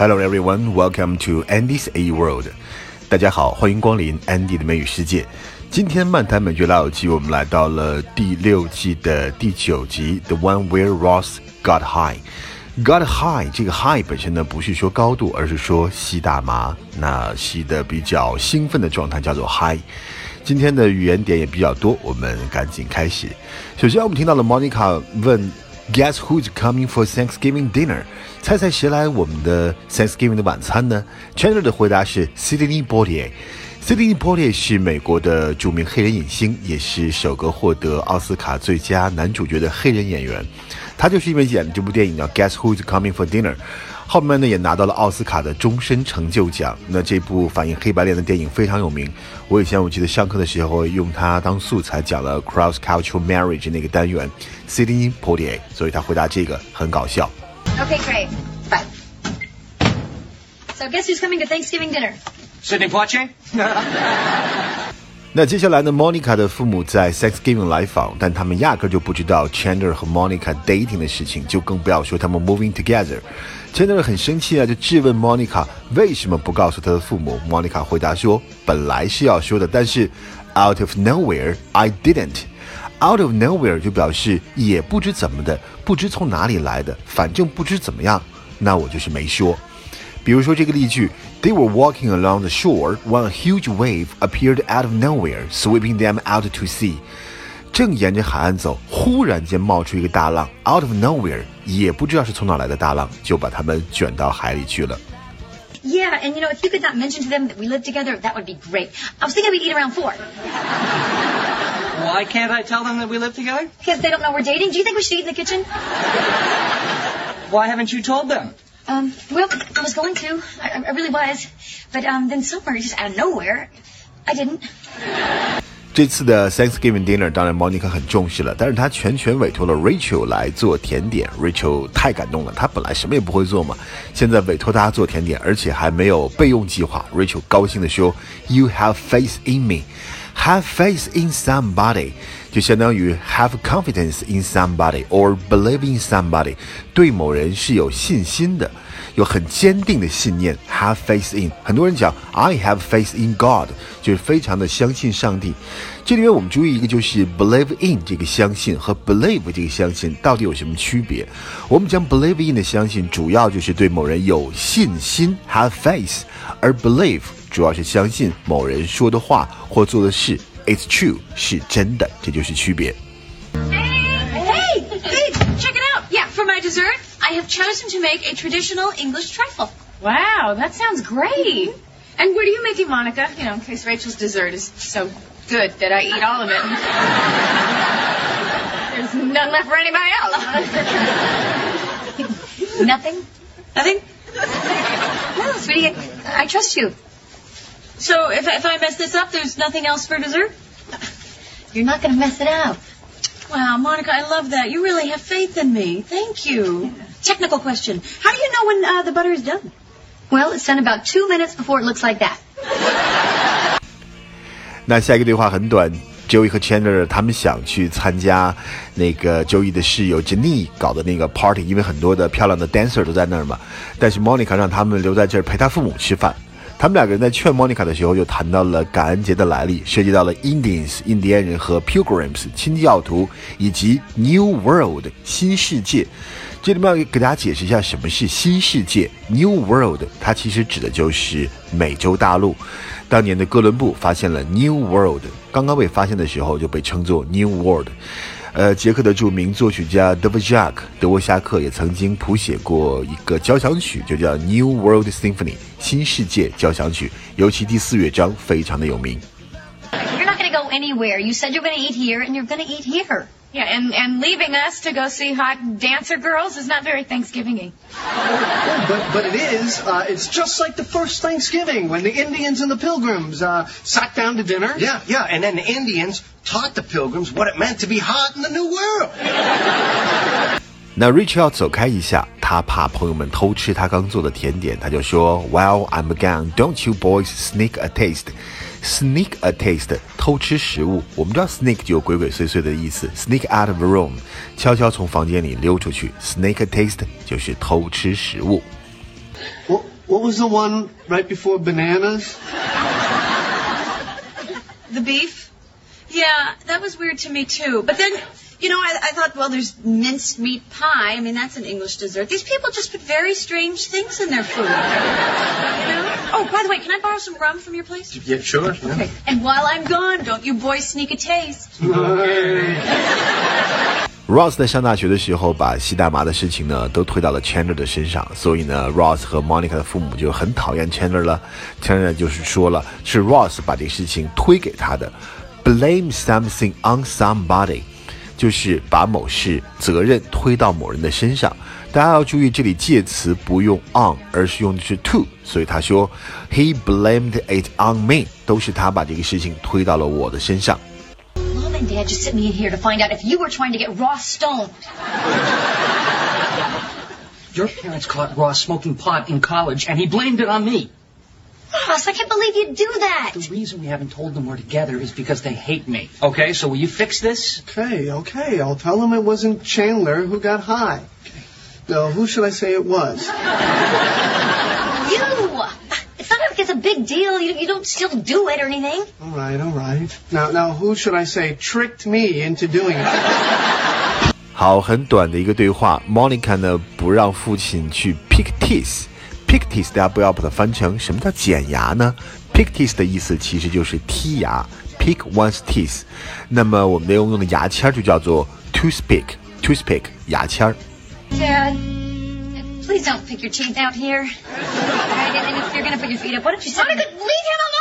Hello everyone, welcome to Andy's A World。大家好，欢迎光临 Andy 的美语世界。今天漫谈美剧老友记，我们来到了第六季的第九集，The One Where Ross Got High。Got high，这个 high 本身呢不是说高度，而是说吸大麻，那吸的比较兴奋的状态叫做 high。今天的语言点也比较多，我们赶紧开始。首先，我们听到了 Monica 问 Guess who's coming for Thanksgiving dinner？猜猜谁来我们的 Thanksgiving 的晚餐呢？Chandler 的回答是 Sidney Poitier。Sidney Poitier 是美国的著名黑人影星，也是首个获得奥斯卡最佳男主角的黑人演员。他就是因为演了这部电影叫《Guess Who's Coming for Dinner》，后面呢也拿到了奥斯卡的终身成就奖。那这部反映黑白恋的电影非常有名。我以前我记得上课的时候用它当素材讲了 Cross Cultural Marriage 那个单元。Sidney Poitier，所以他回答这个很搞笑。Okay, great. Bye. So guess who's coming to Thanksgiving dinner? Sidney Poitier? 那接下来呢？Monica 的父母在 Thanksgiving 来访，但他们压根就不知道 Chandler 和 Monica dating 的事情，就更不要说他们 moving together。Chandler 很生气啊，就质问 Monica 为什么不告诉他的父母。Monica 回答说：“本来是要说的，但是 out of nowhere I didn't。out of nowhere 就表示也不知怎么的，不知从哪里来的，反正不知怎么样，那我就是没说。”比如说这个例句，They were walking along the shore when a huge wave appeared out of nowhere, sweeping them out to sea。正沿着海岸走，忽然间冒出一个大浪，out of nowhere，也不知道是从哪来的大浪，就把他们卷到海里去了。Yeah, and you know, if you could not mention to them that we live together, that would be great. I was thinking we'd eat around four. Why can't I tell them that we live together? Because they don't know we're dating. Do you think we should eat in the kitchen? Why haven't you told them? Um, well, I was going to. I, I really was. But um, then somewhere, just out of nowhere, I didn't. 这次的 Thanksgiving dinner，当然 Monica 很重视了，但是她全权委托了 Rachel 来做甜点。Rachel 太感动了，她本来什么也不会做嘛，现在委托她做甜点，而且还没有备用计划。Rachel 高兴地说：“You have faith in me, have faith in somebody。” 就相当于 have confidence in somebody or believe in somebody，对某人是有信心的，有很坚定的信念。have faith in，很多人讲 I have faith in God，就是非常的相信上帝。这里面我们注意一个，就是 believe in 这个相信和 believe 这个相信到底有什么区别？我们讲 believe in 的相信，主要就是对某人有信心 have faith，而 believe 主要是相信某人说的话或做的事。It's true，是真的，这就是区别。Hey, hey, hey, check it out. Yeah, for my dessert, I have chosen to make a traditional English trifle. Wow, that sounds great. And what are you making, Monica? You know, in case Rachel's dessert is so good that I eat all of it. There's none left for anybody else. Nothing? Nothing? No, sweetie, I, I trust you. So if, if I mess this up, there's nothing else for dessert? You're not going to mess it up. Wow, Monica, I love that. You really have faith in me. Thank you. Technical question. How do you know when uh, the butter is done? Well, it's done about two minutes before it looks like that. 那下一个对话很短，Joey 和 Chandler 他们想去参加那个 Joey 的室友 Jenny 搞的那个 party，因为很多的漂亮的 dancer 都在那儿嘛。但是 Monica 让他们留在这儿陪他父母吃饭。 他们两个人在劝 Monica 的时候，就谈到了感恩节的来历，涉及到了 Indians 印第安人和 Pilgrims 清教徒，以及 New World 新世界。这里面要给大家解释一下什么是新世界 New World，它其实指的就是美洲大陆。当年的哥伦布发现了 New World，刚刚被发现的时候就被称作 New World。呃，捷克的著名作曲家德沃夏克，德沃夏克也曾经谱写过一个交响曲，就叫 New World Symphony 新世界交响曲，尤其第四乐章非常的有名。You're not going to go anywhere. You said you're going to eat here, and you're going to eat here. Yeah, and, and leaving us to go see hot dancer girls is not very Thanksgiving-y. Oh, but, but it is. Uh, it's just like the first Thanksgiving when the Indians and the Pilgrims uh, sat down to dinner. Yeah, yeah, and then the Indians taught the Pilgrims what it meant to be hot in the New World. 那 Rich 要走开一下，他怕朋友们偷吃他刚做的甜点，他就说：“While I'm gone, don't you boys sneak a taste? Sneak a taste，偷吃食物。我们知道 sneak 就有鬼鬼祟祟的意思，sneak out of the room，悄悄从房间里溜出去。Sneak a taste 就是偷吃食物。 What, what was the one right before bananas? The beef? Yeah, that was weird to me too. But then, you know, I, I thought, well, there's minced meat pie. I mean, that's an English dessert. These people just put very strange things in their food. You know? Oh, by the way, can I borrow some rum from your place? Yeah, sure. Okay. And while I'm gone, don't you boys sneak a taste. Ross 在上大学的时候，把吸大麻的事情呢都推到了 Chandler 的身上，所以呢，Ross 和 Monica 的父母就很讨厌 Chandler 了。Chandler 就是说了，是 Ross 把这个事情推给他的，blame something on somebody， 就是把某事责任推到某人的身上。大家要注意，这里介词不用 on，而是用的是 to，所以他说 He blamed it on me，都是他把这个事情推到了我的身上。 Mom and Dad just sent me in here to find out if you were trying to get Ross stoned. Your parents caught Ross smoking pot in college, and he blamed it on me. Ross, I can't believe you'd do that. The reason we haven't told them we're together is because they hate me. Okay, so will you fix this? Okay, okay. I'll tell him it wasn't Chandler who got high. No, who should I say it was? You! It's not like it's a big deal. You, you don't still do it or anything. All right, all right. Now, now, who should I say tricked me into doing it? 好，很短的一个对话。Monica 呢不让父亲去 pick teeth，pick teeth 大家不要把它翻成什么叫剪牙呢？pick teeth 的意思其实就是剔牙，pick one's teeth。那么我们的用用的牙签儿就叫做 toothpick，toothpick 牙签儿。 Dad, please don't pick your teeth out here. All right, and if you're gonna put your feet up, why don't you sit? Monica, leave him alone!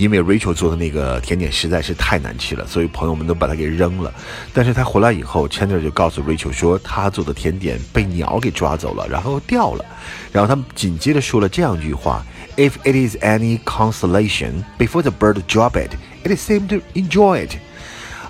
因为 Rachel 做的那个甜点实在是太难吃了，所以朋友们都把它给扔了。但是他回来以后，Chandler 就告诉 Rachel 说，他做的甜点被鸟给抓走了，然后掉了。然后他们紧接着说了这样一句话：If it is any consolation, before the bird drop it, it seemed to enjoy it。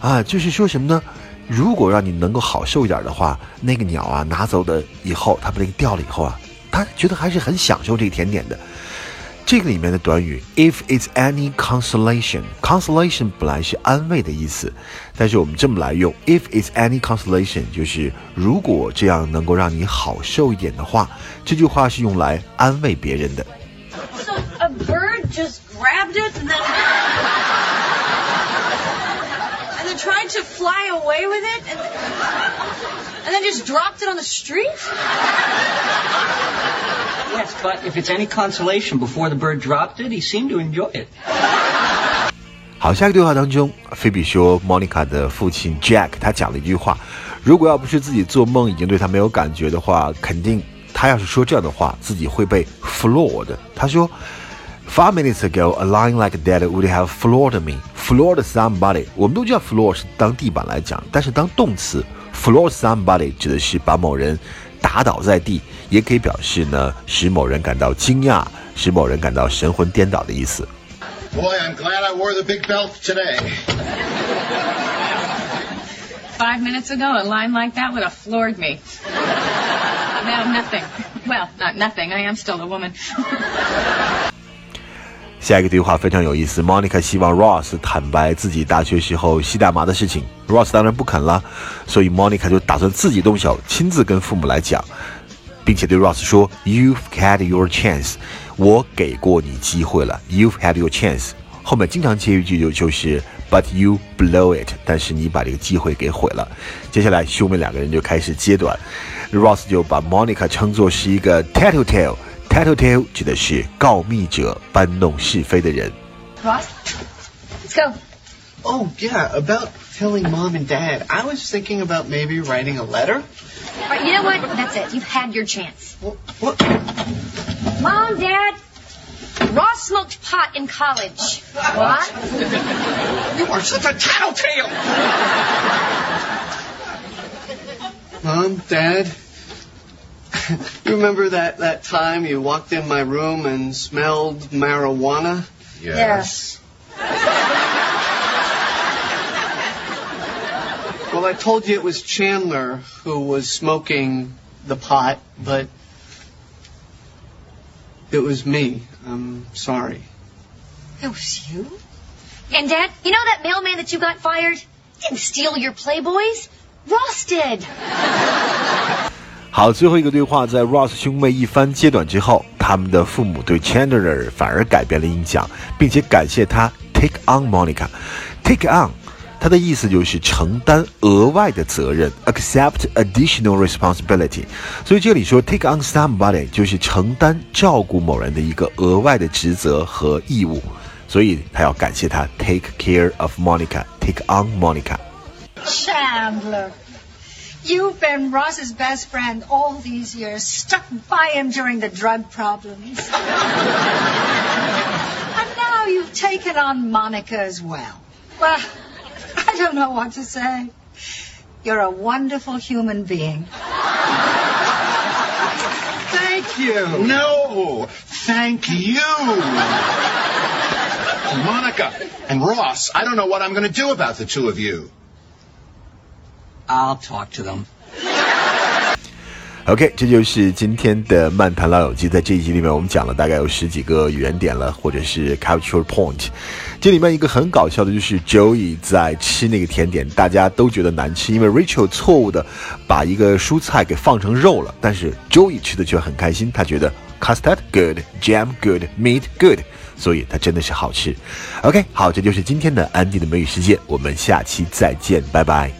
啊，就是说什么呢？如果让你能够好受一点的话，那个鸟啊拿走的以后，它把那个掉了以后啊，它觉得还是很享受这个甜点的。这个里面的短语 if it's any consolation，consolation 本来是安慰的意思，但是我们这么来用 if it's any consolation，就是如果这样能够让你好受一点的话，这句话是用来安慰别人的。So a bird just grabbed it tried to fly away with it and and then just dropped it on the street. Yes, but if it's any consolation, before the bird dropped it, he seemed to enjoy it. 好，下一个对话当中，菲比说，Monica 的父亲 Jack 他讲了一句话：如果要不是自己做梦已经对他没有感觉的话，肯定他要是说这样的话，自己会被 floored。他说 ，Five minutes ago, a line like that would have floored me. Floored somebody，我们都知道 floor 是当地板来讲，但是当动词 floor somebody 指的是把某人打倒在地，也可以表示呢使某人感到惊讶，使某人感到神魂颠倒的意思。 Boy, I'm glad I wore the big belt today. Five minutes ago, a line like that would have floored me. Now nothing. Well, not nothing. I am still a woman. 下一个对话非常有意思，Monica 希望 Ross 坦白自己大学时候吸大麻的事情，Ross 当然不肯了，所以 Monica 就打算自己动手，亲自跟父母来讲，并且对 Ross 说：“You've had your chance，我给过你机会了，You've had your chance。”后面经常接一句就就是 “But you blow it”，但是你把这个机会给毁了。接下来兄妹两个人就开始揭短，Ross 就把 Monica 称作是一个 tattletale。Tattletale 指的是告密者、搬弄是非的人。 Ross, let's go. Oh, yeah, about telling mom and dad. I was thinking about maybe writing a letter. All right, you know what? That's it. You've had your chance. What? what? Mom, Dad, Ross smoked pot in college. What? You are such a tattletale! Mom, Dad, you remember that, that time you walked in my room and smelled marijuana? Yes. Well, I told you it was Chandler who was smoking the pot, but it was me. I'm sorry. It was you? And Dad, you know that mailman that you got fired? He didn't steal your Playboys. Ross did. 好，最后一个对话，在 Ross 兄妹一番揭短之后，他们的父母对 Chandler 反而改变了印象，并且感谢他 take on Monica。take on，它的意思就是承担额外的责任，accept additional responsibility。所以这里说 take on somebody 就是承担照顾某人的一个额外的职责和义务。所以他要感谢他 take care of Monica，take on Monica。Chandler. You've been Ross's best friend all these years, stuck by him during the drug problems. and now you've taken on Monica as well. Well, I don't know what to say. You're a wonderful human being. Thank you. No, thank you. Monica and Ross, I don't know what I'm going to do about the two of you. I'll talk to them. OK，这就是今天的漫谈老友记。在这一集里面，我们讲了大概有十几个原点了，或者是 cultural point。这里面一个很搞笑的就是 Joey 在吃那个甜点，大家都觉得难吃，因为 Rachel 错误的把一个蔬菜给放成肉了，但是 Joey 吃的却很开心，他觉得 custard good，jam good，meat good，所以它真的是好吃。OK，好，这就是今天的安迪的美语世界，我们下期再见，拜拜。